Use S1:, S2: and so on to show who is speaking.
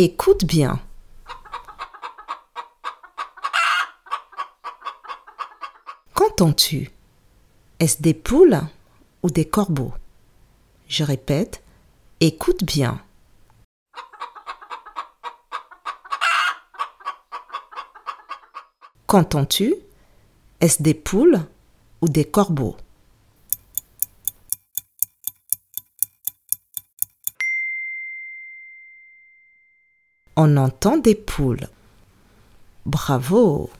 S1: Écoute bien. Qu'entends-tu? Est-ce des poules ou des corbeaux? Je répète, écoute bien. Qu'entends-tu? Est-ce des poules ou des corbeaux? On entend des poules. Bravo